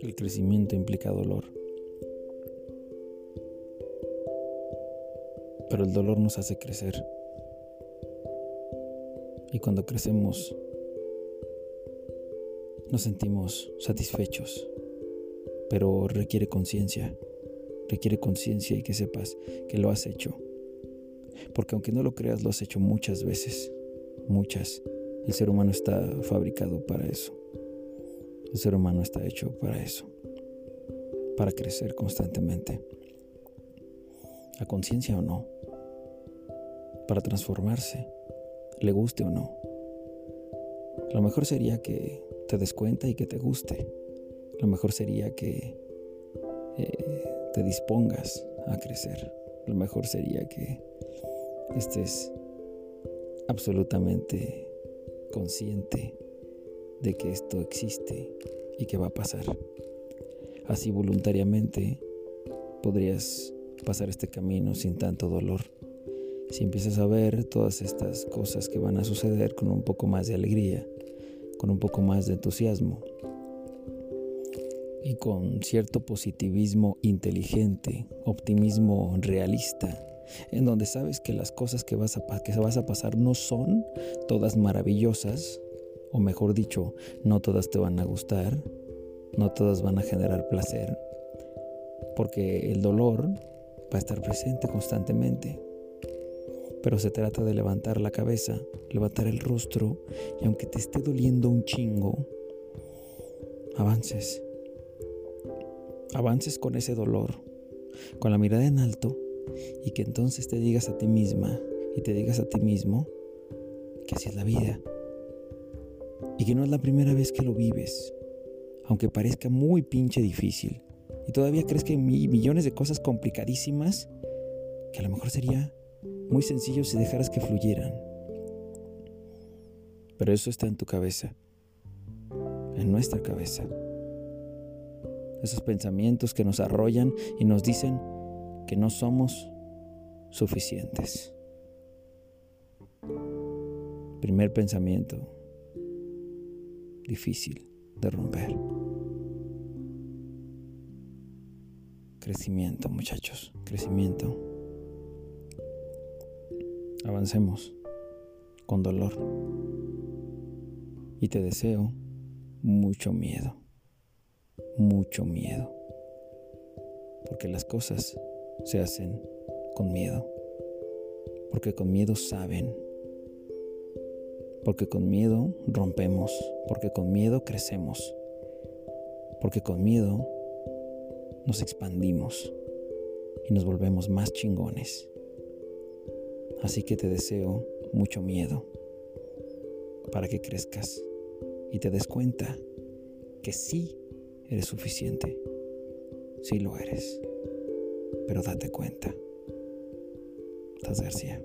El crecimiento implica dolor. Pero el dolor nos hace crecer. Y cuando crecemos, nos sentimos satisfechos. Pero requiere conciencia. Requiere conciencia y que sepas que lo has hecho. Porque aunque no lo creas, lo has hecho muchas veces. Muchas. El ser humano está fabricado para eso. El ser humano está hecho para eso, para crecer constantemente, a conciencia o no, para transformarse, le guste o no. Lo mejor sería que te des cuenta y que te guste. Lo mejor sería que eh, te dispongas a crecer. Lo mejor sería que estés absolutamente consciente de que esto existe y que va a pasar. Así voluntariamente podrías pasar este camino sin tanto dolor. Si empiezas a ver todas estas cosas que van a suceder con un poco más de alegría, con un poco más de entusiasmo y con cierto positivismo inteligente, optimismo realista, en donde sabes que las cosas que vas a, que vas a pasar no son todas maravillosas, o mejor dicho, no todas te van a gustar, no todas van a generar placer, porque el dolor va a estar presente constantemente. Pero se trata de levantar la cabeza, levantar el rostro y aunque te esté doliendo un chingo, avances. Avances con ese dolor, con la mirada en alto y que entonces te digas a ti misma y te digas a ti mismo que así es la vida y que no es la primera vez que lo vives, aunque parezca muy pinche difícil. Y todavía crees que hay millones de cosas complicadísimas que a lo mejor sería muy sencillo si dejaras que fluyeran. Pero eso está en tu cabeza, en nuestra cabeza. Esos pensamientos que nos arrollan y nos dicen que no somos suficientes. Primer pensamiento, difícil de romper. Crecimiento, muchachos, crecimiento. Avancemos con dolor. Y te deseo mucho miedo, mucho miedo. Porque las cosas se hacen con miedo. Porque con miedo saben porque con miedo rompemos, porque con miedo crecemos, porque con miedo nos expandimos y nos volvemos más chingones. Así que te deseo mucho miedo para que crezcas y te des cuenta que sí eres suficiente. Sí lo eres. Pero date cuenta. Taz García.